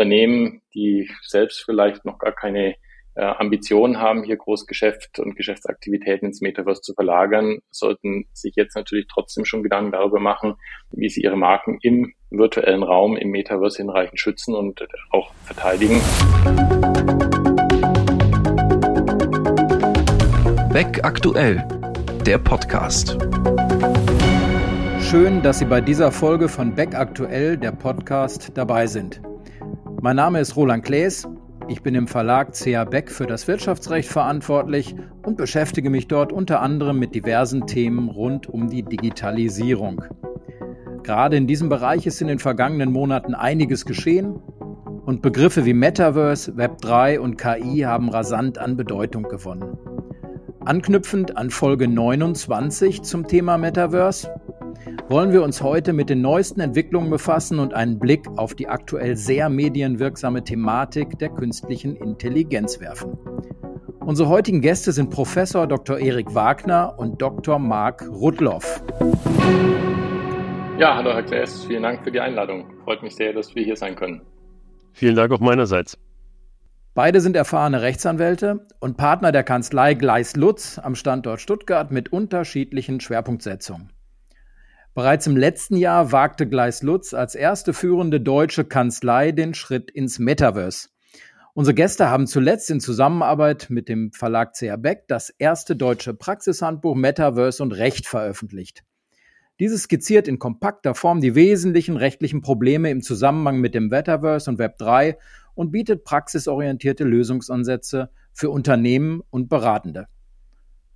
Unternehmen, die selbst vielleicht noch gar keine äh, Ambitionen haben, hier Großgeschäft und Geschäftsaktivitäten ins Metaverse zu verlagern, sollten sich jetzt natürlich trotzdem schon Gedanken darüber machen, wie sie ihre Marken im virtuellen Raum, im Metaverse hinreichend schützen und auch verteidigen. Beck aktuell, der Podcast. Schön, dass Sie bei dieser Folge von Beck aktuell, der Podcast, dabei sind. Mein Name ist Roland Klees. Ich bin im Verlag CA Beck für das Wirtschaftsrecht verantwortlich und beschäftige mich dort unter anderem mit diversen Themen rund um die Digitalisierung. Gerade in diesem Bereich ist in den vergangenen Monaten einiges geschehen und Begriffe wie Metaverse, Web3 und KI haben rasant an Bedeutung gewonnen. Anknüpfend an Folge 29 zum Thema Metaverse wollen wir uns heute mit den neuesten Entwicklungen befassen und einen Blick auf die aktuell sehr medienwirksame Thematik der künstlichen Intelligenz werfen. Unsere heutigen Gäste sind Professor Dr. Erik Wagner und Dr. Marc Rudloff. Ja, hallo Herr Klaes, vielen Dank für die Einladung. Freut mich sehr, dass wir hier sein können. Vielen Dank auch meinerseits. Beide sind erfahrene Rechtsanwälte und Partner der Kanzlei Gleis Lutz am Standort Stuttgart mit unterschiedlichen Schwerpunktsetzungen. Bereits im letzten Jahr wagte Gleis Lutz als erste führende deutsche Kanzlei den Schritt ins Metaverse. Unsere Gäste haben zuletzt in Zusammenarbeit mit dem Verlag CR Beck das erste deutsche Praxishandbuch Metaverse und Recht veröffentlicht. Dieses skizziert in kompakter Form die wesentlichen rechtlichen Probleme im Zusammenhang mit dem Metaverse und Web 3 und bietet praxisorientierte Lösungsansätze für Unternehmen und Beratende.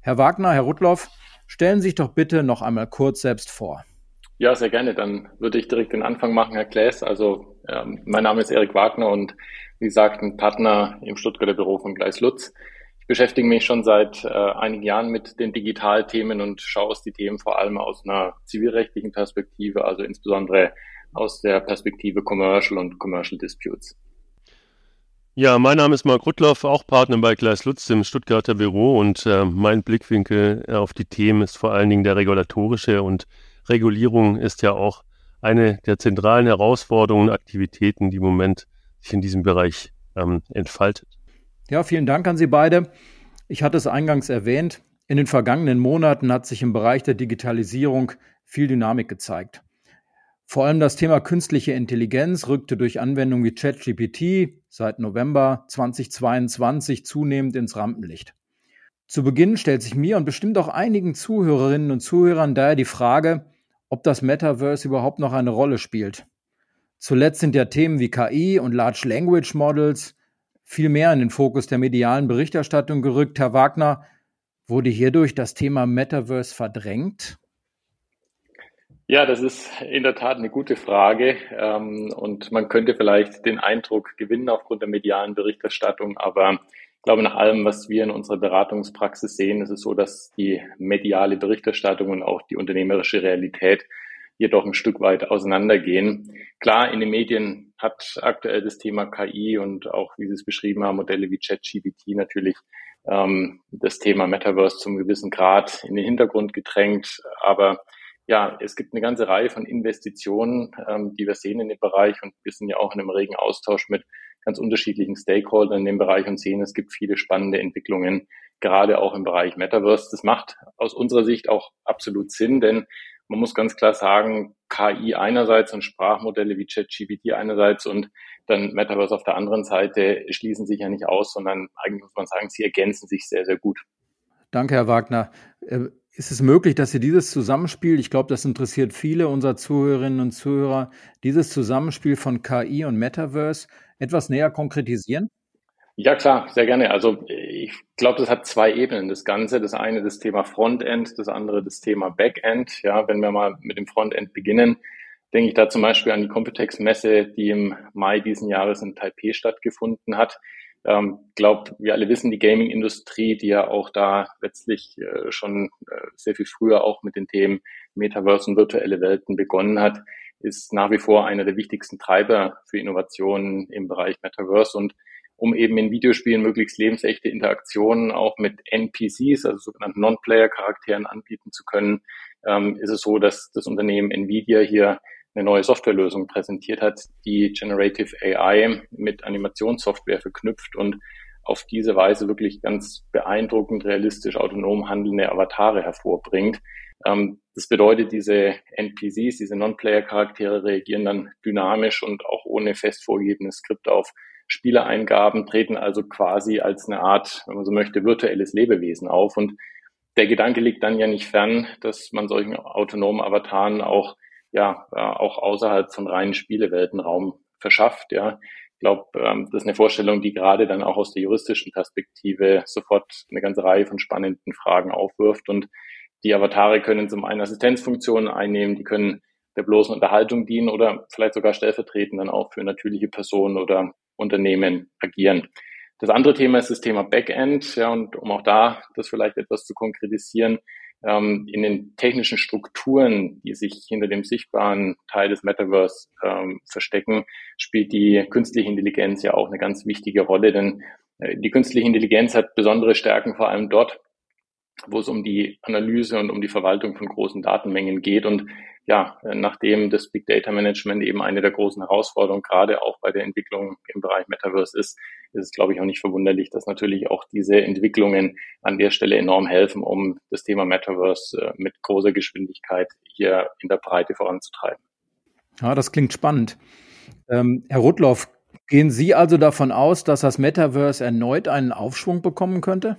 Herr Wagner, Herr Rudloff, Stellen Sie sich doch bitte noch einmal kurz selbst vor. Ja, sehr gerne. Dann würde ich direkt den Anfang machen, Herr Klaes. Also ähm, mein Name ist Erik Wagner und wie gesagt ein Partner im Stuttgarter Büro von Gleis Lutz. Ich beschäftige mich schon seit äh, einigen Jahren mit den Digitalthemen und schaue aus die Themen vor allem aus einer zivilrechtlichen Perspektive, also insbesondere aus der Perspektive Commercial und Commercial Disputes. Ja, mein Name ist Marc Rudloff, auch Partner bei Gleis Lutz im Stuttgarter Büro und äh, mein Blickwinkel auf die Themen ist vor allen Dingen der regulatorische und Regulierung ist ja auch eine der zentralen Herausforderungen und Aktivitäten, die im Moment sich in diesem Bereich ähm, entfaltet. Ja, vielen Dank an Sie beide. Ich hatte es eingangs erwähnt. In den vergangenen Monaten hat sich im Bereich der Digitalisierung viel Dynamik gezeigt. Vor allem das Thema künstliche Intelligenz rückte durch Anwendungen wie ChatGPT seit November 2022 zunehmend ins Rampenlicht. Zu Beginn stellt sich mir und bestimmt auch einigen Zuhörerinnen und Zuhörern daher die Frage, ob das Metaverse überhaupt noch eine Rolle spielt. Zuletzt sind ja Themen wie KI und Large Language Models viel mehr in den Fokus der medialen Berichterstattung gerückt. Herr Wagner, wurde hierdurch das Thema Metaverse verdrängt? Ja, das ist in der Tat eine gute Frage. Ähm, und man könnte vielleicht den Eindruck gewinnen aufgrund der medialen Berichterstattung. Aber ich glaube, nach allem, was wir in unserer Beratungspraxis sehen, ist es so, dass die mediale Berichterstattung und auch die unternehmerische Realität hier doch ein Stück weit auseinandergehen. Klar, in den Medien hat aktuell das Thema KI und auch, wie Sie es beschrieben haben, Modelle wie ChatGPT natürlich ähm, das Thema Metaverse zum gewissen Grad in den Hintergrund gedrängt. Aber ja, es gibt eine ganze Reihe von Investitionen, ähm, die wir sehen in dem Bereich und wir sind ja auch in einem regen Austausch mit ganz unterschiedlichen Stakeholdern in dem Bereich und sehen, es gibt viele spannende Entwicklungen, gerade auch im Bereich Metaverse. Das macht aus unserer Sicht auch absolut Sinn, denn man muss ganz klar sagen, KI einerseits und Sprachmodelle wie ChatGPT einerseits und dann Metaverse auf der anderen Seite schließen sich ja nicht aus, sondern eigentlich muss man sagen, sie ergänzen sich sehr, sehr gut. Danke, Herr Wagner. Ist es möglich, dass Sie dieses Zusammenspiel, ich glaube, das interessiert viele unserer Zuhörerinnen und Zuhörer, dieses Zusammenspiel von KI und Metaverse etwas näher konkretisieren? Ja, klar, sehr gerne. Also ich glaube, das hat zwei Ebenen, das Ganze. Das eine das Thema Frontend, das andere das Thema Backend. Ja, wenn wir mal mit dem Frontend beginnen, denke ich da zum Beispiel an die Computex-Messe, die im Mai diesen Jahres in Taipei stattgefunden hat. Ähm, glaube, wir alle wissen, die Gaming-Industrie, die ja auch da letztlich äh, schon äh, sehr viel früher auch mit den Themen Metaverse und virtuelle Welten begonnen hat, ist nach wie vor einer der wichtigsten Treiber für Innovationen im Bereich Metaverse. Und um eben in Videospielen möglichst lebensechte Interaktionen auch mit NPCs, also sogenannten Non-Player-Charakteren anbieten zu können, ähm, ist es so, dass das Unternehmen Nvidia hier eine neue Softwarelösung präsentiert hat, die Generative AI mit Animationssoftware verknüpft und auf diese Weise wirklich ganz beeindruckend, realistisch, autonom handelnde Avatare hervorbringt. Ähm, das bedeutet, diese NPCs, diese Non-Player-Charaktere reagieren dann dynamisch und auch ohne fest vorgegebenes Skript auf Spielereingaben, treten also quasi als eine Art, wenn man so möchte, virtuelles Lebewesen auf. Und der Gedanke liegt dann ja nicht fern, dass man solchen autonomen Avataren auch ja äh, auch außerhalb von reinen Spielewelten Raum verschafft. Ja, ich glaube, ähm, das ist eine Vorstellung, die gerade dann auch aus der juristischen Perspektive sofort eine ganze Reihe von spannenden Fragen aufwirft. Und die Avatare können zum einen Assistenzfunktionen einnehmen, die können der bloßen Unterhaltung dienen oder vielleicht sogar stellvertretend dann auch für natürliche Personen oder Unternehmen agieren. Das andere Thema ist das Thema Backend, ja, und um auch da das vielleicht etwas zu konkretisieren, ähm, in den technischen Strukturen, die sich hinter dem sichtbaren Teil des Metaverse ähm, verstecken, spielt die künstliche Intelligenz ja auch eine ganz wichtige Rolle, denn äh, die künstliche Intelligenz hat besondere Stärken, vor allem dort, wo es um die Analyse und um die Verwaltung von großen Datenmengen geht. Und ja, nachdem das Big Data Management eben eine der großen Herausforderungen gerade auch bei der Entwicklung im Bereich Metaverse ist, ist es, glaube ich, auch nicht verwunderlich, dass natürlich auch diese Entwicklungen an der Stelle enorm helfen, um das Thema Metaverse äh, mit großer Geschwindigkeit hier in der Breite voranzutreiben. Ja, das klingt spannend. Ähm, Herr Rudloff, gehen Sie also davon aus, dass das Metaverse erneut einen Aufschwung bekommen könnte?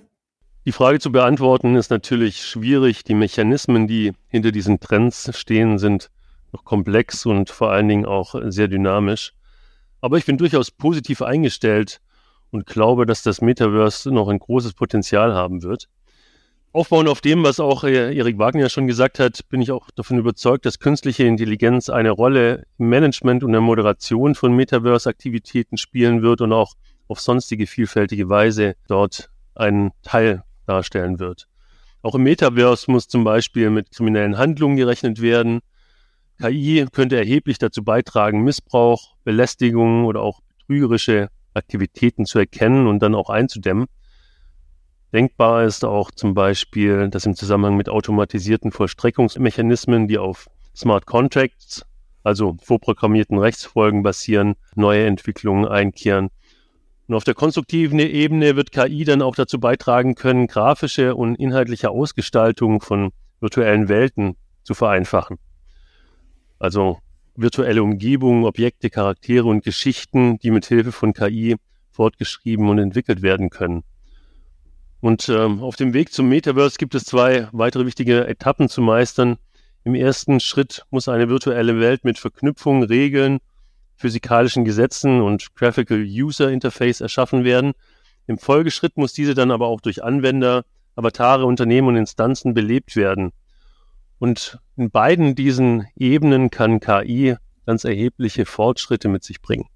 Die Frage zu beantworten ist natürlich schwierig. Die Mechanismen, die hinter diesen Trends stehen, sind noch komplex und vor allen Dingen auch sehr dynamisch. Aber ich bin durchaus positiv eingestellt und glaube, dass das Metaverse noch ein großes Potenzial haben wird. Aufbauend auf dem, was auch Erik Wagner schon gesagt hat, bin ich auch davon überzeugt, dass künstliche Intelligenz eine Rolle im Management und der Moderation von Metaverse-Aktivitäten spielen wird und auch auf sonstige vielfältige Weise dort einen Teil darstellen wird. Auch im Metaverse muss zum Beispiel mit kriminellen Handlungen gerechnet werden. KI könnte erheblich dazu beitragen, Missbrauch, Belästigung oder auch betrügerische Aktivitäten zu erkennen und dann auch einzudämmen. Denkbar ist auch zum Beispiel, dass im Zusammenhang mit automatisierten Vollstreckungsmechanismen, die auf Smart Contracts, also vorprogrammierten Rechtsfolgen basieren, neue Entwicklungen einkehren. Und auf der konstruktiven Ebene wird KI dann auch dazu beitragen können, grafische und inhaltliche Ausgestaltung von virtuellen Welten zu vereinfachen. Also virtuelle Umgebungen, Objekte, Charaktere und Geschichten, die mit Hilfe von KI fortgeschrieben und entwickelt werden können. Und ähm, auf dem Weg zum Metaverse gibt es zwei weitere wichtige Etappen zu meistern. Im ersten Schritt muss eine virtuelle Welt mit Verknüpfungen, Regeln physikalischen Gesetzen und Graphical User Interface erschaffen werden. Im Folgeschritt muss diese dann aber auch durch Anwender, Avatare, Unternehmen und Instanzen belebt werden. Und in beiden diesen Ebenen kann KI ganz erhebliche Fortschritte mit sich bringen.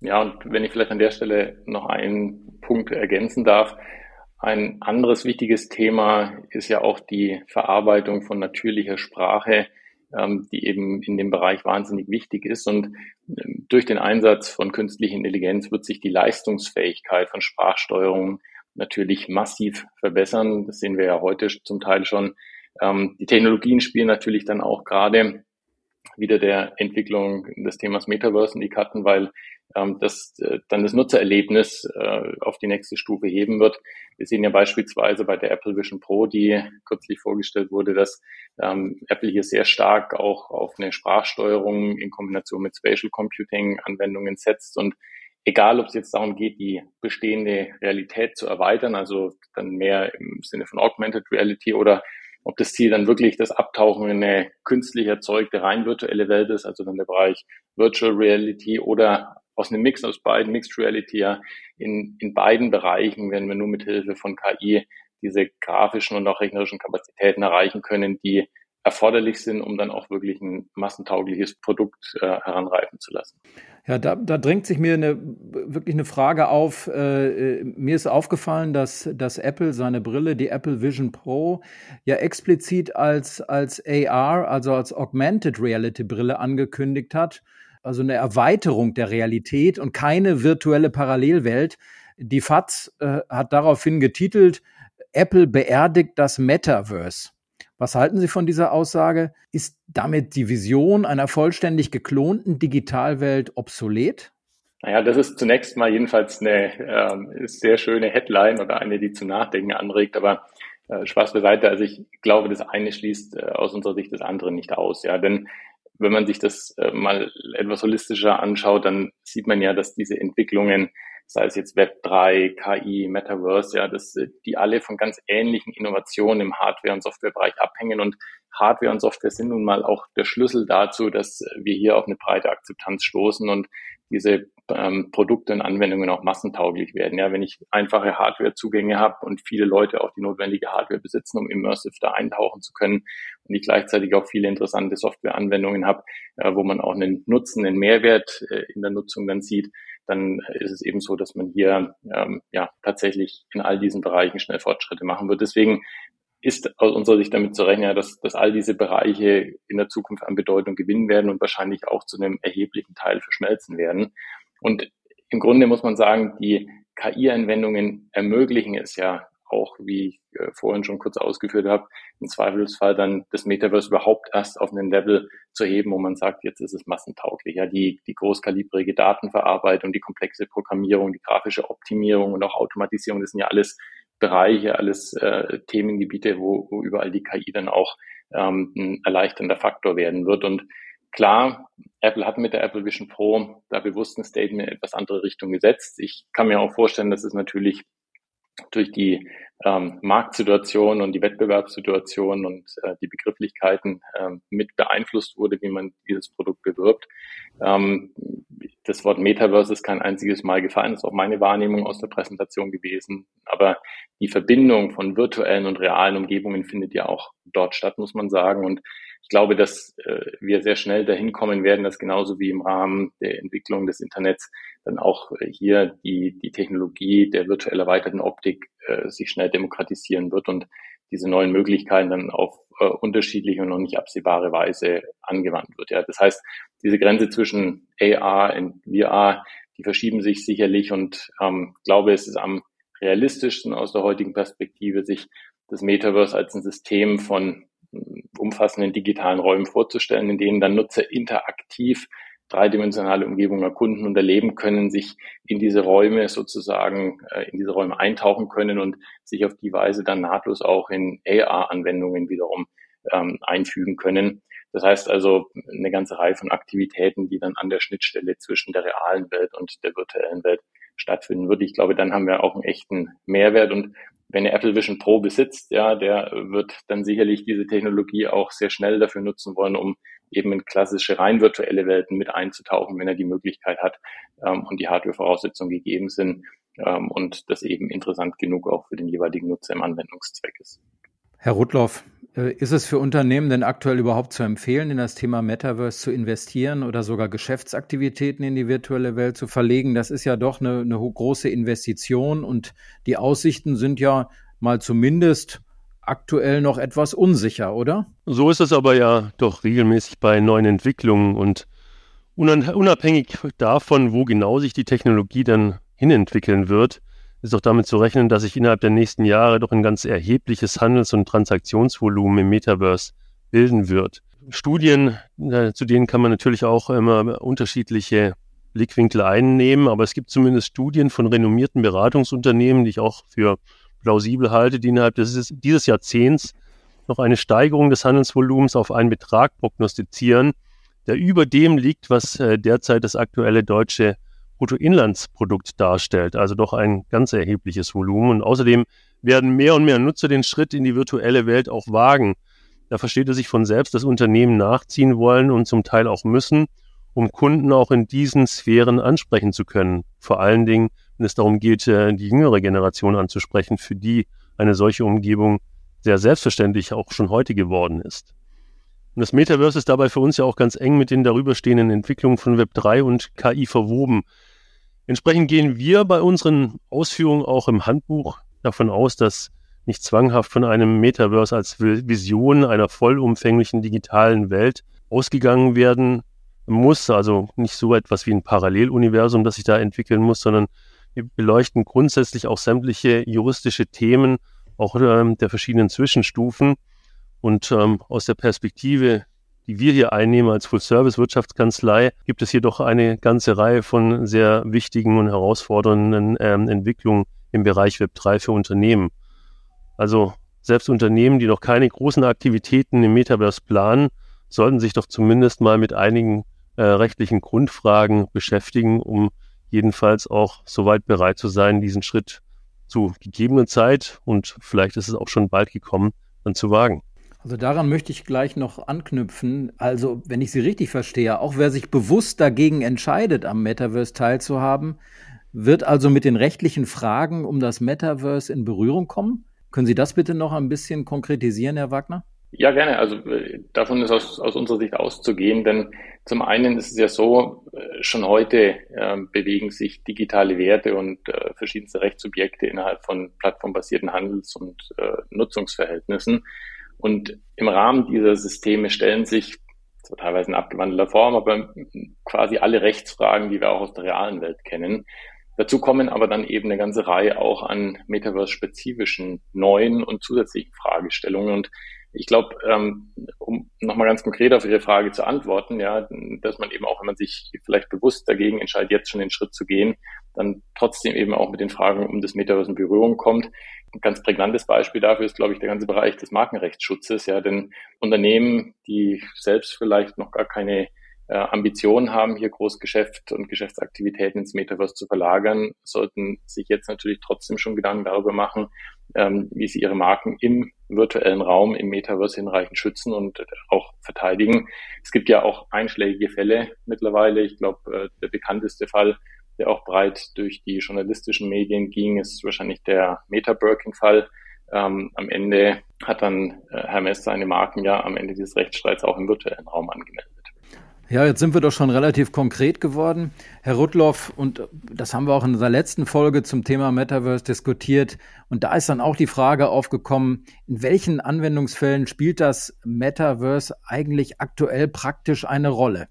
Ja, und wenn ich vielleicht an der Stelle noch einen Punkt ergänzen darf, ein anderes wichtiges Thema ist ja auch die Verarbeitung von natürlicher Sprache ähm, die eben in dem Bereich wahnsinnig wichtig ist. Und ähm, durch den Einsatz von künstlicher Intelligenz wird sich die Leistungsfähigkeit von Sprachsteuerung natürlich massiv verbessern. Das sehen wir ja heute zum Teil schon. Ähm, die Technologien spielen natürlich dann auch gerade wieder der Entwicklung des Themas Metaverse in die Karten, weil ähm, das äh, dann das Nutzererlebnis äh, auf die nächste Stufe heben wird. Wir sehen ja beispielsweise bei der Apple Vision Pro, die kürzlich vorgestellt wurde, dass ähm, Apple hier sehr stark auch auf eine Sprachsteuerung in Kombination mit Spatial Computing Anwendungen setzt und egal ob es jetzt darum geht, die bestehende Realität zu erweitern, also dann mehr im Sinne von Augmented Reality oder ob das Ziel dann wirklich das Abtauchen in eine künstlich erzeugte, rein virtuelle Welt ist, also dann der Bereich Virtual Reality oder aus einem Mix aus beiden, Mixed Reality, ja, in, in beiden Bereichen werden wir nur mit Hilfe von KI diese grafischen und auch rechnerischen Kapazitäten erreichen können, die erforderlich sind, um dann auch wirklich ein massentaugliches Produkt äh, heranreifen zu lassen. Ja, da, da drängt sich mir eine, wirklich eine Frage auf. Äh, mir ist aufgefallen, dass, dass Apple seine Brille, die Apple Vision Pro, ja explizit als, als AR, also als Augmented Reality Brille angekündigt hat also eine Erweiterung der Realität und keine virtuelle Parallelwelt. Die FAZ äh, hat daraufhin getitelt, Apple beerdigt das Metaverse. Was halten Sie von dieser Aussage? Ist damit die Vision einer vollständig geklonten Digitalwelt obsolet? Naja, das ist zunächst mal jedenfalls eine äh, sehr schöne Headline oder eine, die zum Nachdenken anregt. Aber äh, Spaß beiseite. Also ich glaube, das eine schließt äh, aus unserer Sicht das andere nicht aus. Ja, denn wenn man sich das äh, mal etwas holistischer anschaut, dann sieht man ja, dass diese Entwicklungen, sei es jetzt Web 3, KI, Metaverse, ja, dass äh, die alle von ganz ähnlichen Innovationen im Hardware- und Softwarebereich abhängen. Und Hardware und Software sind nun mal auch der Schlüssel dazu, dass wir hier auf eine breite Akzeptanz stoßen. Und diese ähm, Produkte und Anwendungen auch massentauglich werden. Ja, wenn ich einfache Hardwarezugänge habe und viele Leute auch die notwendige Hardware besitzen, um immersive da eintauchen zu können und ich gleichzeitig auch viele interessante Softwareanwendungen habe, äh, wo man auch einen Nutzen, einen Mehrwert äh, in der Nutzung dann sieht, dann ist es eben so, dass man hier ähm, ja tatsächlich in all diesen Bereichen schnell Fortschritte machen wird. Deswegen ist aus unserer Sicht damit zu rechnen, dass, dass all diese Bereiche in der Zukunft an Bedeutung gewinnen werden und wahrscheinlich auch zu einem erheblichen Teil verschmelzen werden. Und im Grunde muss man sagen, die KI-Anwendungen ermöglichen es ja auch, wie ich äh, vorhin schon kurz ausgeführt habe, im Zweifelsfall dann das Metaverse überhaupt erst auf einen Level zu heben, wo man sagt, jetzt ist es massentauglich. Ja, die, die großkalibrige Datenverarbeitung, die komplexe Programmierung, die grafische Optimierung und auch Automatisierung, das sind ja alles Bereiche, alles äh, Themengebiete, wo, wo überall die KI dann auch ähm, ein erleichternder Faktor werden wird. Und klar, Apple hat mit der Apple Vision Pro da bewusst ein Statement in etwas andere Richtung gesetzt. Ich kann mir auch vorstellen, dass es natürlich durch die ähm, Marktsituation und die Wettbewerbssituation und äh, die Begrifflichkeiten ähm, mit beeinflusst wurde, wie man dieses Produkt bewirbt. Ähm, das Wort Metaverse ist kein einziges Mal gefallen, das ist auch meine Wahrnehmung aus der Präsentation gewesen. Aber die Verbindung von virtuellen und realen Umgebungen findet ja auch dort statt, muss man sagen. Und ich glaube, dass äh, wir sehr schnell dahin kommen werden, dass genauso wie im Rahmen der Entwicklung des Internets dann auch äh, hier die, die Technologie der virtuell erweiterten Optik äh, sich schnell demokratisieren wird und diese neuen Möglichkeiten dann auf äh, unterschiedliche und noch nicht absehbare Weise angewandt wird. Ja, das heißt, diese Grenze zwischen AR und VR, die verschieben sich sicherlich und ähm, glaube, es ist am realistischsten aus der heutigen Perspektive, sich das Metaverse als ein System von umfassenden digitalen Räumen vorzustellen, in denen dann Nutzer interaktiv dreidimensionale Umgebungen erkunden und erleben können, sich in diese Räume sozusagen, äh, in diese Räume eintauchen können und sich auf die Weise dann nahtlos auch in AR-Anwendungen wiederum ähm, einfügen können. Das heißt also eine ganze Reihe von Aktivitäten, die dann an der Schnittstelle zwischen der realen Welt und der virtuellen Welt stattfinden wird. Ich glaube, dann haben wir auch einen echten Mehrwert und wenn ihr Apple Vision Pro besitzt, ja, der wird dann sicherlich diese Technologie auch sehr schnell dafür nutzen wollen, um eben in klassische rein virtuelle Welten mit einzutauchen, wenn er die Möglichkeit hat ähm, und die Hardware-Voraussetzungen gegeben sind ähm, und das eben interessant genug auch für den jeweiligen Nutzer im Anwendungszweck ist. Herr Rudloff, äh, ist es für Unternehmen denn aktuell überhaupt zu empfehlen, in das Thema Metaverse zu investieren oder sogar Geschäftsaktivitäten in die virtuelle Welt zu verlegen? Das ist ja doch eine, eine große Investition und die Aussichten sind ja mal zumindest aktuell noch etwas unsicher, oder? So ist es aber ja doch regelmäßig bei neuen Entwicklungen und unabhängig davon, wo genau sich die Technologie dann hinentwickeln wird, ist auch damit zu rechnen, dass sich innerhalb der nächsten Jahre doch ein ganz erhebliches Handels- und Transaktionsvolumen im Metaverse bilden wird. Studien, äh, zu denen kann man natürlich auch immer unterschiedliche Blickwinkel einnehmen, aber es gibt zumindest Studien von renommierten Beratungsunternehmen, die ich auch für plausibel halte, die innerhalb des, dieses Jahrzehnts noch eine Steigerung des Handelsvolumens auf einen Betrag prognostizieren, der über dem liegt, was äh, derzeit das aktuelle deutsche Bruttoinlandsprodukt darstellt, also doch ein ganz erhebliches Volumen. Und außerdem werden mehr und mehr Nutzer den Schritt in die virtuelle Welt auch wagen. Da versteht es sich von selbst, dass Unternehmen nachziehen wollen und zum Teil auch müssen, um Kunden auch in diesen Sphären ansprechen zu können. Vor allen Dingen, wenn es darum geht, äh, die jüngere Generation anzusprechen, für die eine solche Umgebung sehr selbstverständlich auch schon heute geworden ist. Und das Metaverse ist dabei für uns ja auch ganz eng mit den darüber stehenden Entwicklungen von Web3 und KI verwoben. Entsprechend gehen wir bei unseren Ausführungen auch im Handbuch davon aus, dass nicht zwanghaft von einem Metaverse als Vision einer vollumfänglichen digitalen Welt ausgegangen werden muss. Also nicht so etwas wie ein Paralleluniversum, das sich da entwickeln muss, sondern wir beleuchten grundsätzlich auch sämtliche juristische Themen, auch äh, der verschiedenen Zwischenstufen Und ähm, aus der Perspektive, die wir hier einnehmen als Full-Service-Wirtschaftskanzlei, gibt es jedoch eine ganze Reihe von sehr wichtigen und herausfordernden ähm, Entwicklungen im Bereich Web 3 für Unternehmen. Also selbst Unternehmen, die noch keine großen Aktivitäten im Metaverse planen, sollten sich doch zumindest mal mit einigen äh, rechtlichen Grundfragen beschäftigen, um jedenfalls auch soweit bereit zu sein, diesen Schritt zu gegebenen Zeit und vielleicht ist es auch schon bald gekommen, dann zu wagen. Also daran möchte ich gleich noch anknüpfen. Also, wenn ich Sie richtig verstehe, auch wer sich bewusst dagegen entscheidet, am Metaverse teilzuhaben, wird also mit den rechtlichen Fragen um das Metaverse in Berührung kommen? Können Sie das bitte noch ein bisschen konkretisieren, Herr Wagner? Ja, gerne. Also äh, davon ist aus, aus unserer Sicht auszugehen, denn zum einen ist es ja so, äh, schon heute äh, bewegen sich digitale Werte und äh, verschiedenste Rechtssubjekte innerhalb von plattformbasierten Handels- und äh, Nutzungsverhältnissen. Und im Rahmen dieser Systeme stellen sich zwar teilweise in abgewandelter Form, aber quasi alle Rechtsfragen, die wir auch aus der realen Welt kennen. Dazu kommen aber dann eben eine ganze Reihe auch an Metaverse-spezifischen neuen und zusätzlichen Fragestellungen. Und ich glaube, ähm, um nochmal ganz konkret auf Ihre Frage zu antworten, ja, dass man eben auch, wenn man sich vielleicht bewusst dagegen entscheidet, jetzt schon den Schritt zu gehen, dann trotzdem eben auch mit den Fragen um das Metaverse in Berührung kommt. Ein ganz prägnantes Beispiel dafür ist, glaube ich, der ganze Bereich des Markenrechtsschutzes. Ja, denn Unternehmen, die selbst vielleicht noch gar keine äh, Ambitionen haben, hier Großgeschäft und Geschäftsaktivitäten ins Metaverse zu verlagern, sollten sich jetzt natürlich trotzdem schon Gedanken darüber machen, ähm, wie sie ihre Marken im virtuellen Raum, im Metaverse hinreichend schützen und auch verteidigen. Es gibt ja auch einschlägige Fälle mittlerweile. Ich glaube, äh, der bekannteste Fall, der auch breit durch die journalistischen Medien ging, ist wahrscheinlich der Meta-Birkin-Fall. Ähm, am Ende hat dann äh, Hermes seine Marken ja am Ende dieses Rechtsstreits auch im virtuellen Raum angemeldet. Ja, jetzt sind wir doch schon relativ konkret geworden. Herr Rudloff, und das haben wir auch in unserer letzten Folge zum Thema Metaverse diskutiert. Und da ist dann auch die Frage aufgekommen, in welchen Anwendungsfällen spielt das Metaverse eigentlich aktuell praktisch eine Rolle?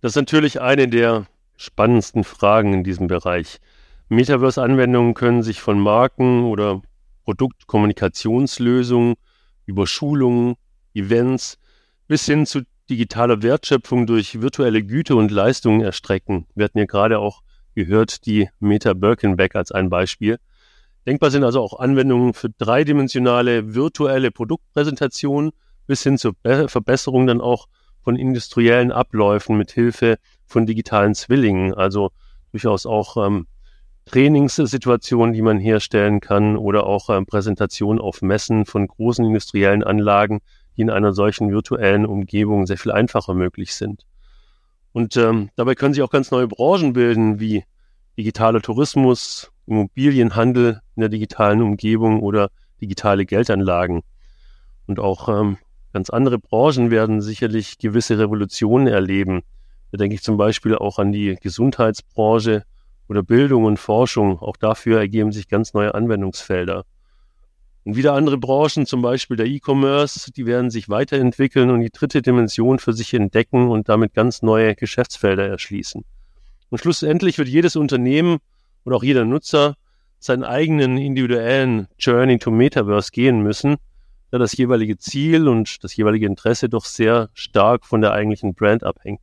Das ist natürlich eine der spannendsten Fragen in diesem Bereich. Metaverse-Anwendungen können sich von Marken oder Produktkommunikationslösungen über Schulungen, Events bis hin zu digitale Wertschöpfung durch virtuelle Güte und Leistungen erstrecken. Wir hatten ja gerade auch gehört die Meta Birkenbeck als ein Beispiel. Denkbar sind also auch Anwendungen für dreidimensionale virtuelle Produktpräsentationen bis hin zur Be Verbesserung dann auch von industriellen Abläufen mit Hilfe von digitalen Zwillingen, also durchaus auch ähm, Trainingssituationen, die man herstellen kann oder auch ähm, Präsentationen auf Messen von großen industriellen Anlagen, die in einer solchen virtuellen Umgebung sehr viel einfacher möglich sind. Und ähm, dabei können sich auch ganz neue Branchen bilden, wie digitaler Tourismus, Immobilienhandel in der digitalen Umgebung oder digitale Geldanlagen. Und auch ähm, ganz andere Branchen werden sicherlich gewisse Revolutionen erleben. Da denke ich zum Beispiel auch an die Gesundheitsbranche oder Bildung und Forschung. Auch dafür ergeben sich ganz neue Anwendungsfelder. Und wieder andere Branchen, zum Beispiel der E-Commerce, die werden sich weiterentwickeln und die dritte Dimension für sich entdecken und damit ganz neue Geschäftsfelder erschließen. Und schlussendlich wird jedes Unternehmen und auch jeder Nutzer seinen eigenen individuellen Journey to Metaverse gehen müssen, da das jeweilige Ziel und das jeweilige Interesse doch sehr stark von der eigentlichen Brand abhängt.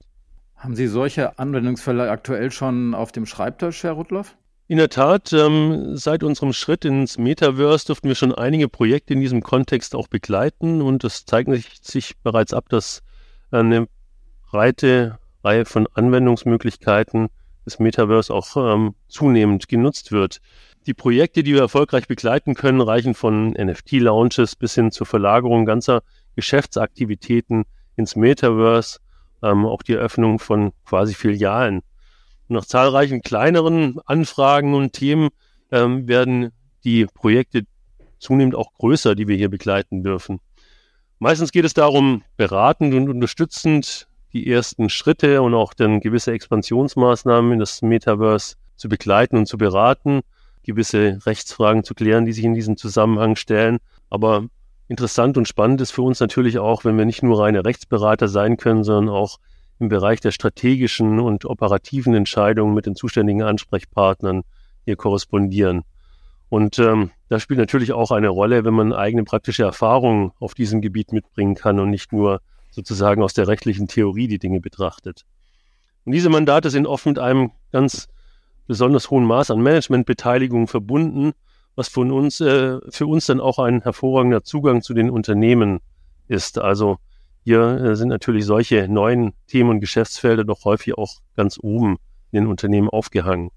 Haben Sie solche Anwendungsfälle aktuell schon auf dem Schreibtisch, Herr Rudloff? In der Tat, ähm, seit unserem Schritt ins Metaverse durften wir schon einige Projekte in diesem Kontext auch begleiten und es zeigt sich bereits ab, dass eine breite Reihe von Anwendungsmöglichkeiten des Metaverse auch ähm, zunehmend genutzt wird. Die Projekte, die wir erfolgreich begleiten können, reichen von NFT-Launches bis hin zur Verlagerung ganzer Geschäftsaktivitäten ins Metaverse, ähm, auch die Eröffnung von quasi Filialen nach zahlreichen kleineren Anfragen und Themen ähm, werden die Projekte zunehmend auch größer, die wir hier begleiten dürfen. Meistens geht es darum, beratend und unterstützend die ersten Schritte und auch dann gewisse Expansionsmaßnahmen in das Metaverse zu begleiten und zu beraten, gewisse Rechtsfragen zu klären, die sich in diesem Zusammenhang stellen. Aber interessant und spannend ist für uns natürlich auch, wenn wir nicht nur reine Rechtsberater sein können, sondern auch im Bereich der strategischen und operativen Entscheidungen mit den zuständigen Ansprechpartnern hier korrespondieren. Und ähm, das spielt natürlich auch eine Rolle, wenn man eigene praktische Erfahrungen auf diesem Gebiet mitbringen kann und nicht nur sozusagen aus der rechtlichen Theorie die Dinge betrachtet. Und diese Mandate sind oft mit einem ganz besonders hohen Maß an Managementbeteiligung verbunden, was von uns, äh, für uns dann auch ein hervorragender Zugang zu den Unternehmen ist. Also hier äh, sind natürlich solche neuen Themen und Geschäftsfelder doch häufig auch ganz oben in den Unternehmen aufgehangen.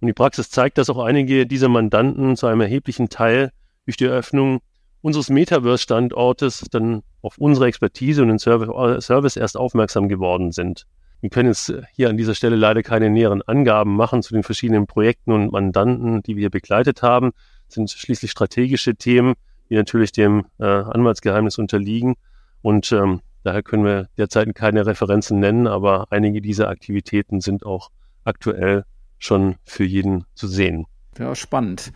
Und die Praxis zeigt, dass auch einige dieser Mandanten zu einem erheblichen Teil durch die Eröffnung unseres Metaverse-Standortes dann auf unsere Expertise und den Service erst aufmerksam geworden sind. Wir können jetzt hier an dieser Stelle leider keine näheren Angaben machen zu den verschiedenen Projekten und Mandanten, die wir begleitet haben. Das sind schließlich strategische Themen, die natürlich dem äh, Anwaltsgeheimnis unterliegen. Und ähm, daher können wir derzeit keine Referenzen nennen, aber einige dieser Aktivitäten sind auch aktuell schon für jeden zu sehen. Ja, spannend.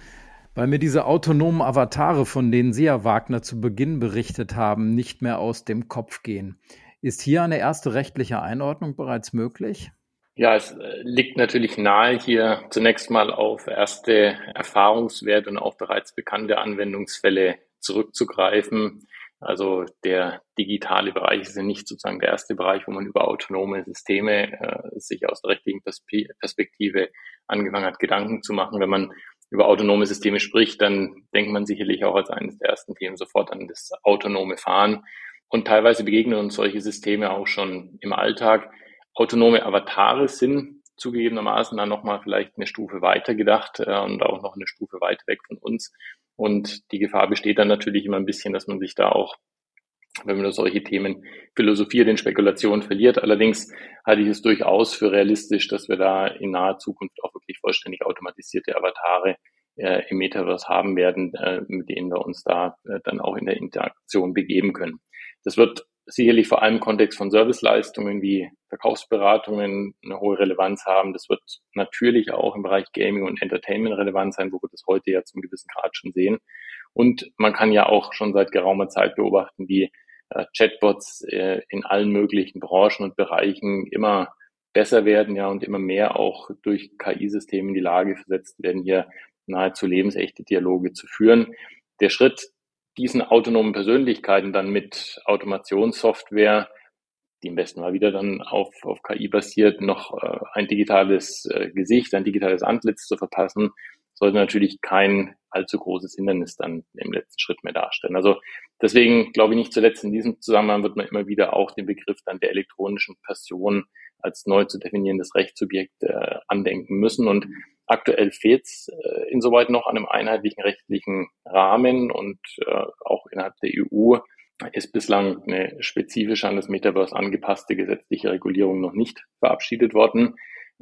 Weil mir diese autonomen Avatare, von denen Sie, Herr Wagner, zu Beginn berichtet haben, nicht mehr aus dem Kopf gehen. Ist hier eine erste rechtliche Einordnung bereits möglich? Ja, es äh, liegt natürlich nahe, hier zunächst mal auf erste Erfahrungswerte und auch bereits bekannte Anwendungsfälle zurückzugreifen. Also der digitale Bereich ist ja nicht sozusagen der erste Bereich, wo man über autonome Systeme äh, sich aus der rechtlichen Perspektive angefangen hat, Gedanken zu machen. Wenn man über autonome Systeme spricht, dann denkt man sicherlich auch als eines der ersten Themen sofort an das autonome Fahren. Und teilweise begegnen uns solche Systeme auch schon im Alltag. Autonome Avatare sind zugegebenermaßen dann nochmal vielleicht eine Stufe weiter gedacht äh, und auch noch eine Stufe weiter weg von uns. Und die Gefahr besteht dann natürlich immer ein bisschen, dass man sich da auch, wenn man über solche Themen philosophiert, in Spekulationen verliert. Allerdings halte ich es durchaus für realistisch, dass wir da in naher Zukunft auch wirklich vollständig automatisierte Avatare äh, im Metaverse haben werden, äh, mit denen wir uns da äh, dann auch in der Interaktion begeben können. Das wird sicherlich vor allem im Kontext von Serviceleistungen wie Verkaufsberatungen eine hohe Relevanz haben. Das wird natürlich auch im Bereich Gaming und Entertainment relevant sein, wo wir das heute ja zum gewissen Grad schon sehen. Und man kann ja auch schon seit geraumer Zeit beobachten, wie äh, Chatbots äh, in allen möglichen Branchen und Bereichen immer besser werden, ja, und immer mehr auch durch KI-Systeme in die Lage versetzt werden, hier nahezu lebensechte Dialoge zu führen. Der Schritt diesen autonomen Persönlichkeiten dann mit Automationssoftware, die im besten Mal wieder dann auf, auf KI basiert, noch äh, ein digitales äh, Gesicht, ein digitales Antlitz zu verpassen, sollte natürlich kein allzu großes Hindernis dann im letzten Schritt mehr darstellen. Also deswegen glaube ich nicht zuletzt in diesem Zusammenhang wird man immer wieder auch den Begriff dann der elektronischen Person als neu zu definierendes Rechtssubjekt äh, andenken müssen. Und Aktuell fehlt es äh, insoweit noch an einem einheitlichen rechtlichen Rahmen und äh, auch innerhalb der EU ist bislang eine spezifisch an das Metaverse angepasste gesetzliche Regulierung noch nicht verabschiedet worden.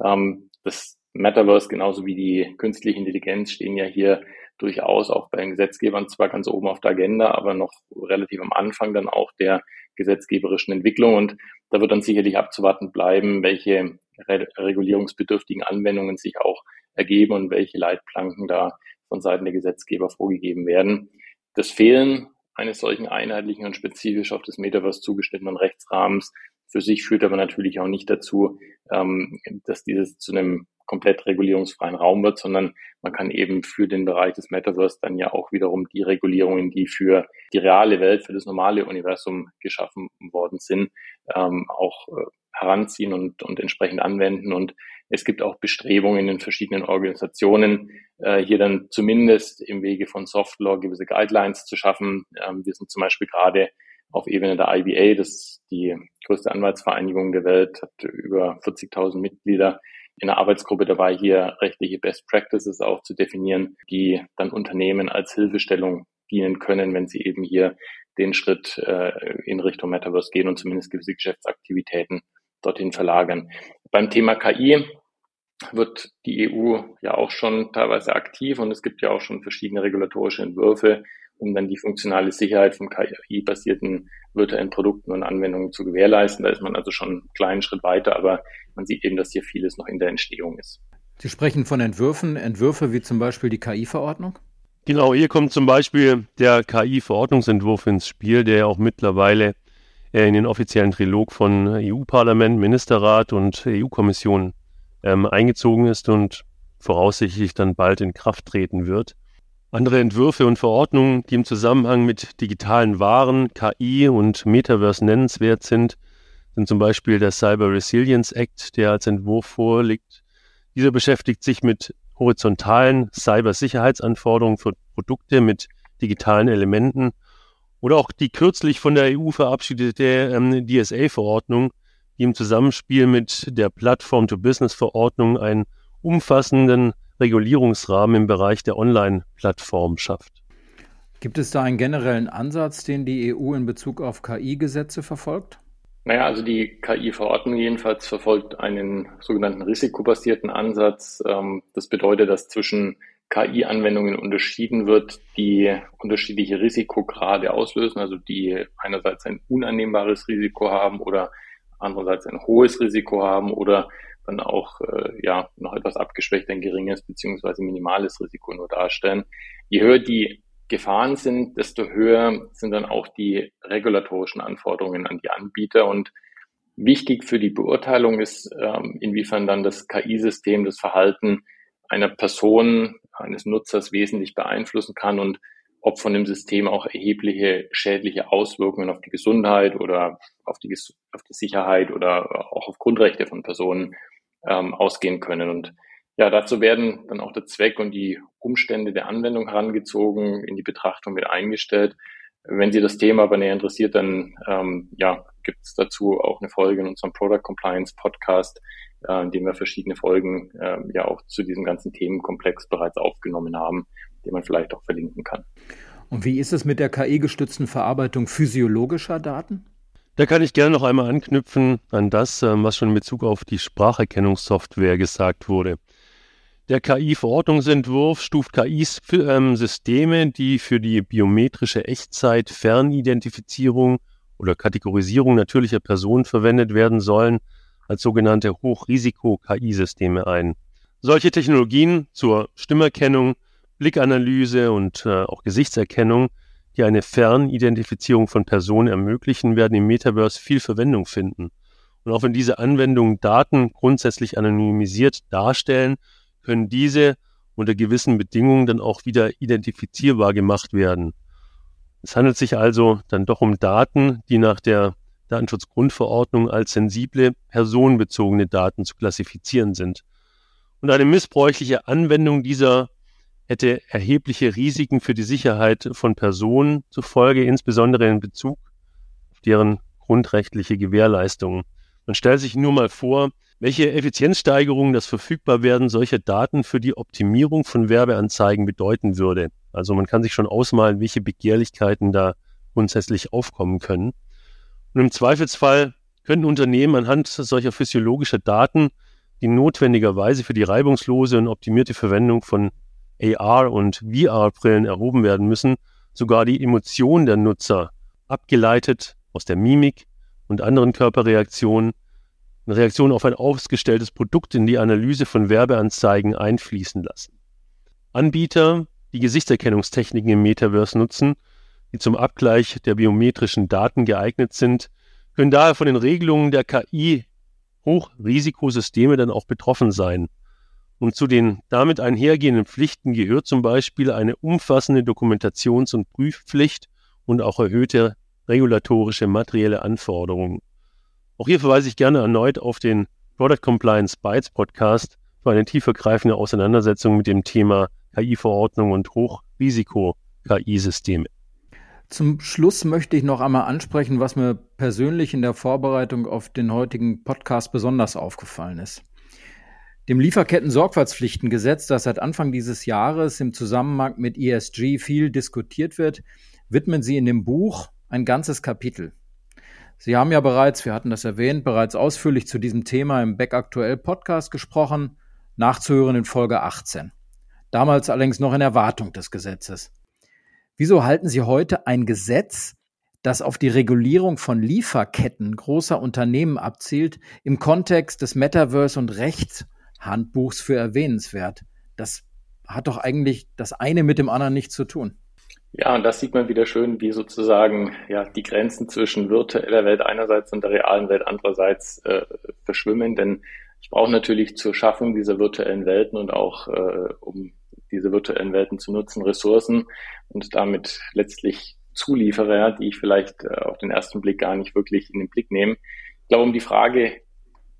Ähm, das Metaverse genauso wie die künstliche Intelligenz stehen ja hier durchaus auch bei den Gesetzgebern zwar ganz oben auf der Agenda, aber noch relativ am Anfang dann auch der gesetzgeberischen Entwicklung. Und da wird dann sicherlich abzuwarten bleiben, welche re regulierungsbedürftigen Anwendungen sich auch ergeben und welche Leitplanken da von Seiten der Gesetzgeber vorgegeben werden. Das Fehlen eines solchen einheitlichen und spezifisch auf das Metaverse zugeschnittenen Rechtsrahmens für sich führt aber natürlich auch nicht dazu, ähm, dass dieses zu einem komplett regulierungsfreien Raum wird, sondern man kann eben für den Bereich des Metaverse dann ja auch wiederum die Regulierungen, die für die reale Welt, für das normale Universum geschaffen worden sind, ähm, auch äh, heranziehen und, und entsprechend anwenden. Und es gibt auch Bestrebungen in verschiedenen Organisationen, äh, hier dann zumindest im Wege von Softlaw gewisse Guidelines zu schaffen. Ähm, wir sind zum Beispiel gerade auf Ebene der IBA, das ist die größte Anwaltsvereinigung der Welt, hat über 40.000 Mitglieder in der Arbeitsgruppe dabei, hier rechtliche Best Practices auch zu definieren, die dann Unternehmen als Hilfestellung dienen können, wenn sie eben hier den Schritt äh, in Richtung Metaverse gehen und zumindest gewisse Geschäftsaktivitäten dorthin verlagern. Beim Thema KI wird die EU ja auch schon teilweise aktiv und es gibt ja auch schon verschiedene regulatorische Entwürfe, um dann die funktionale Sicherheit von KI-basierten virtuellen Produkten und Anwendungen zu gewährleisten. Da ist man also schon einen kleinen Schritt weiter, aber man sieht eben, dass hier vieles noch in der Entstehung ist. Sie sprechen von Entwürfen, Entwürfe wie zum Beispiel die KI-Verordnung? Genau, hier kommt zum Beispiel der KI-Verordnungsentwurf ins Spiel, der auch mittlerweile in den offiziellen Trilog von EU-Parlament, Ministerrat und EU-Kommission ähm, eingezogen ist und voraussichtlich dann bald in Kraft treten wird. Andere Entwürfe und Verordnungen, die im Zusammenhang mit digitalen Waren, KI und Metaverse nennenswert sind, sind zum Beispiel der Cyber Resilience Act, der als Entwurf vorliegt. Dieser beschäftigt sich mit horizontalen Cybersicherheitsanforderungen für Produkte mit digitalen Elementen oder auch die kürzlich von der EU verabschiedete ähm, DSA-Verordnung, die im Zusammenspiel mit der Plattform-to-Business-Verordnung einen umfassenden Regulierungsrahmen im Bereich der Online-Plattform schafft. Gibt es da einen generellen Ansatz, den die EU in Bezug auf KI-Gesetze verfolgt? Naja, also die KI-Verordnung jedenfalls verfolgt einen sogenannten risikobasierten Ansatz. Ähm, das bedeutet, dass zwischen KI-Anwendungen unterschieden wird, die unterschiedliche Risikograde auslösen, also die einerseits ein unannehmbares Risiko haben oder andererseits ein hohes Risiko haben oder dann auch äh, ja noch etwas abgeschwächt ein geringes beziehungsweise minimales Risiko nur darstellen. Je höher die Gefahren sind, desto höher sind dann auch die regulatorischen Anforderungen an die Anbieter. Und wichtig für die Beurteilung ist, ähm, inwiefern dann das KI-System das Verhalten einer Person, eines Nutzers wesentlich beeinflussen kann und ob von dem System auch erhebliche schädliche Auswirkungen auf die Gesundheit oder auf die, auf die Sicherheit oder auch auf Grundrechte von Personen ähm, ausgehen können. Und ja, dazu werden dann auch der Zweck und die Umstände der Anwendung herangezogen, in die Betrachtung mit eingestellt. Wenn Sie das Thema aber näher interessiert, dann ähm, ja, gibt es dazu auch eine Folge in unserem Product Compliance Podcast, äh, in dem wir verschiedene Folgen äh, ja auch zu diesem ganzen Themenkomplex bereits aufgenommen haben, den man vielleicht auch verlinken kann. Und wie ist es mit der KI-gestützten Verarbeitung physiologischer Daten? Da kann ich gerne noch einmal anknüpfen an das, ähm, was schon in Bezug auf die Spracherkennungssoftware gesagt wurde. Der KI-Verordnungsentwurf stuft KIs für, ähm, Systeme, die für die biometrische Echtzeit, Fernidentifizierung oder Kategorisierung natürlicher Personen verwendet werden sollen, als sogenannte Hochrisiko-KI-Systeme ein. Solche Technologien zur Stimmerkennung, Blickanalyse und äh, auch Gesichtserkennung die eine Fernidentifizierung von Personen ermöglichen, werden im Metaverse viel Verwendung finden. Und auch wenn diese Anwendungen Daten grundsätzlich anonymisiert darstellen, können diese unter gewissen Bedingungen dann auch wieder identifizierbar gemacht werden. Es handelt sich also dann doch um Daten, die nach der Datenschutzgrundverordnung als sensible, personenbezogene Daten zu klassifizieren sind. Und eine missbräuchliche Anwendung dieser hätte erhebliche Risiken für die Sicherheit von Personen zur Folge, insbesondere in Bezug auf deren grundrechtliche Gewährleistungen. Man stellt sich nur mal vor, welche Effizienzsteigerung das Verfügbarwerden solcher Daten für die Optimierung von Werbeanzeigen bedeuten würde. Also man kann sich schon ausmalen, welche Begehrlichkeiten da grundsätzlich aufkommen können. Und im Zweifelsfall könnten Unternehmen anhand solcher physiologischer Daten, die notwendigerweise für die reibungslose und optimierte Verwendung von AR- und VR-Brillen erhoben werden müssen, sogar die Emotionen der Nutzer, abgeleitet aus der Mimik und anderen Körperreaktionen, eine Reaktion auf ein ausgestelltes Produkt in die Analyse von Werbeanzeigen einfließen lassen. Anbieter, die Gesichtserkennungstechniken im Metaverse nutzen, die zum Abgleich der biometrischen Daten geeignet sind, können daher von den Regelungen der KI Hochrisikosysteme dann auch betroffen sein. Und zu den damit einhergehenden Pflichten gehört zum Beispiel eine umfassende Dokumentations- und Prüfpflicht und auch erhöhte regulatorische materielle Anforderungen. Auch hier verweise ich gerne erneut auf den Product Compliance Bytes Podcast für eine tiefergreifende Auseinandersetzung mit dem Thema KI-Verordnung und Hochrisiko-KI-Systeme. Zum Schluss möchte ich noch einmal ansprechen, was mir persönlich in der Vorbereitung auf den heutigen Podcast besonders aufgefallen ist. Dem Lieferketten-Sorgfaltspflichtengesetz, das seit Anfang dieses Jahres im Zusammenhang mit ESG viel diskutiert wird, widmen Sie in dem Buch ein ganzes Kapitel. Sie haben ja bereits, wir hatten das erwähnt, bereits ausführlich zu diesem Thema im Back Aktuell Podcast gesprochen, nachzuhören in Folge 18. Damals allerdings noch in Erwartung des Gesetzes. Wieso halten Sie heute ein Gesetz, das auf die Regulierung von Lieferketten großer Unternehmen abzielt, im Kontext des Metaverse und Rechts Handbuchs für erwähnenswert. Das hat doch eigentlich das eine mit dem anderen nichts zu tun. Ja, und das sieht man wieder schön, wie sozusagen ja die Grenzen zwischen virtueller Welt einerseits und der realen Welt andererseits äh, verschwimmen. Denn ich brauche natürlich zur Schaffung dieser virtuellen Welten und auch äh, um diese virtuellen Welten zu nutzen, Ressourcen und damit letztlich Zulieferer, die ich vielleicht äh, auf den ersten Blick gar nicht wirklich in den Blick nehme. Ich glaube, um die Frage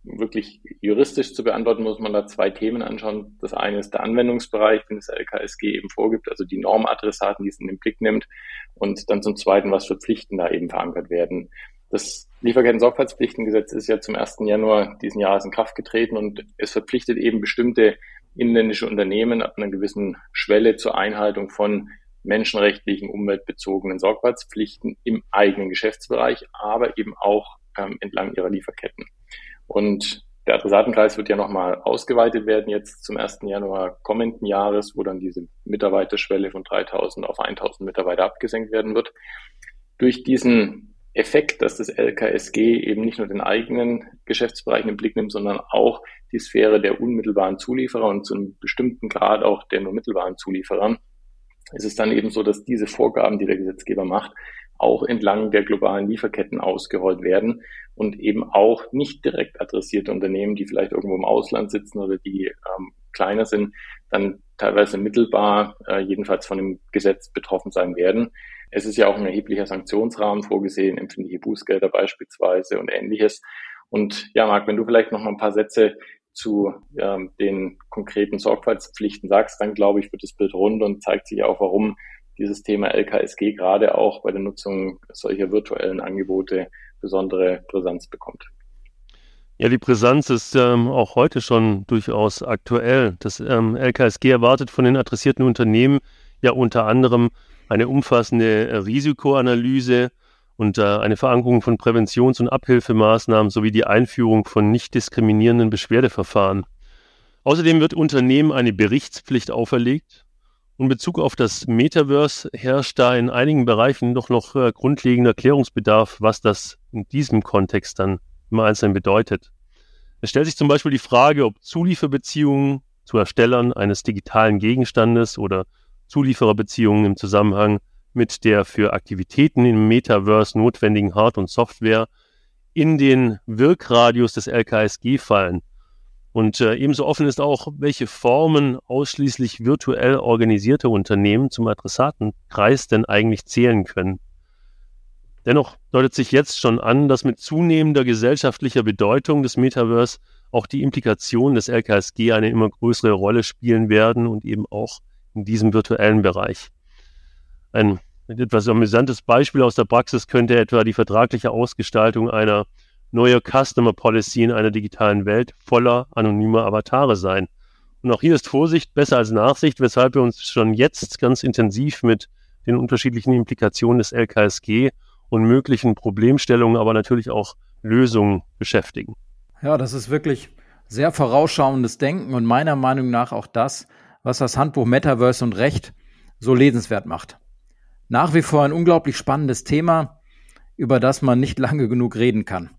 wirklich juristisch zu beantworten, muss man da zwei Themen anschauen. Das eine ist der Anwendungsbereich, den das LKSG eben vorgibt, also die Normadressaten, die es in den Blick nimmt. Und dann zum Zweiten, was für Pflichten da eben verankert werden. Das Lieferketten-Sorgfaltspflichtengesetz ist ja zum 1. Januar diesen Jahres in Kraft getreten und es verpflichtet eben bestimmte inländische Unternehmen ab einer gewissen Schwelle zur Einhaltung von menschenrechtlichen, umweltbezogenen Sorgfaltspflichten im eigenen Geschäftsbereich, aber eben auch ähm, entlang ihrer Lieferketten. Und der Adressatenkreis wird ja nochmal ausgeweitet werden jetzt zum 1. Januar kommenden Jahres, wo dann diese Mitarbeiterschwelle von 3000 auf 1000 Mitarbeiter abgesenkt werden wird. Durch diesen Effekt, dass das LKSG eben nicht nur den eigenen Geschäftsbereich im Blick nimmt, sondern auch die Sphäre der unmittelbaren Zulieferer und zu einem bestimmten Grad auch der nur mittelbaren Zulieferer, ist es dann eben so, dass diese Vorgaben, die der Gesetzgeber macht, auch entlang der globalen Lieferketten ausgerollt werden und eben auch nicht direkt adressierte Unternehmen, die vielleicht irgendwo im Ausland sitzen oder die ähm, kleiner sind, dann teilweise mittelbar äh, jedenfalls von dem Gesetz betroffen sein werden. Es ist ja auch ein erheblicher Sanktionsrahmen vorgesehen, empfindliche Bußgelder beispielsweise und ähnliches. Und ja, Marc, wenn du vielleicht noch mal ein paar Sätze zu ähm, den konkreten Sorgfaltspflichten sagst, dann glaube ich, wird das Bild rund und zeigt sich auch, warum dieses Thema LKSG gerade auch bei der Nutzung solcher virtuellen Angebote besondere Brisanz bekommt. Ja, die Brisanz ist ähm, auch heute schon durchaus aktuell. Das ähm, LKSG erwartet von den adressierten Unternehmen ja unter anderem eine umfassende äh, Risikoanalyse und äh, eine Verankerung von Präventions- und Abhilfemaßnahmen sowie die Einführung von nicht diskriminierenden Beschwerdeverfahren. Außerdem wird Unternehmen eine Berichtspflicht auferlegt. In Bezug auf das Metaverse herrscht da in einigen Bereichen doch noch äh, grundlegender Klärungsbedarf, was das in diesem Kontext dann im Einzelnen bedeutet. Es stellt sich zum Beispiel die Frage, ob Zulieferbeziehungen zu Erstellern eines digitalen Gegenstandes oder Zuliefererbeziehungen im Zusammenhang mit der für Aktivitäten im Metaverse notwendigen Hard- und Software in den Wirkradius des LKSG fallen. Und äh, ebenso offen ist auch, welche Formen ausschließlich virtuell organisierte Unternehmen zum Adressatenkreis denn eigentlich zählen können. Dennoch deutet sich jetzt schon an, dass mit zunehmender gesellschaftlicher Bedeutung des Metaverse auch die Implikationen des LKSG eine immer größere Rolle spielen werden und eben auch in diesem virtuellen Bereich. Ein etwas amüsantes Beispiel aus der Praxis könnte etwa die vertragliche Ausgestaltung einer neuen Customer Policy in einer digitalen Welt voller anonymer Avatare sein. Und auch hier ist Vorsicht besser als Nachsicht, weshalb wir uns schon jetzt ganz intensiv mit den unterschiedlichen Implikationen des LKSG und möglichen Problemstellungen, aber natürlich auch Lösungen beschäftigen. Ja, das ist wirklich sehr vorausschauendes Denken und meiner Meinung nach auch das, was das Handbuch Metaverse und Recht so lesenswert macht. Nach wie vor ein unglaublich spannendes Thema, über das man nicht lange genug reden kann.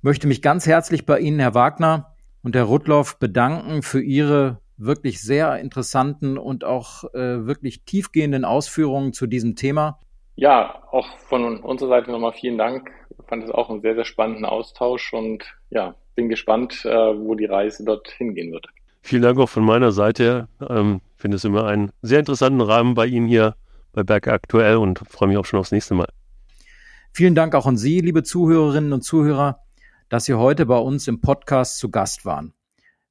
Ich möchte mich ganz herzlich bei Ihnen, Herr Wagner und Herr Rudloff, bedanken für Ihre wirklich sehr interessanten und auch äh, wirklich tiefgehenden Ausführungen zu diesem Thema. Ja, auch von unserer Seite nochmal vielen Dank. Ich fand es auch einen sehr, sehr spannenden Austausch und ja, bin gespannt, äh, wo die Reise dort hingehen wird. Vielen Dank auch von meiner Seite. Ähm, finde es immer einen sehr interessanten Rahmen bei Ihnen hier bei Berg aktuell und freue mich auch schon aufs nächste Mal. Vielen Dank auch an Sie, liebe Zuhörerinnen und Zuhörer, dass Sie heute bei uns im Podcast zu Gast waren.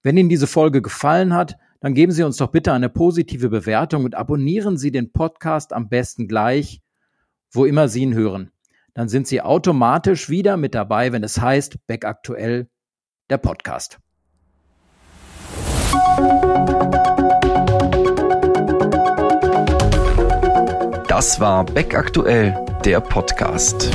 Wenn Ihnen diese Folge gefallen hat, dann geben Sie uns doch bitte eine positive Bewertung und abonnieren Sie den Podcast am besten gleich, wo immer Sie ihn hören. Dann sind Sie automatisch wieder mit dabei, wenn es heißt Back aktuell, der Podcast. Das war Beck aktuell, der Podcast.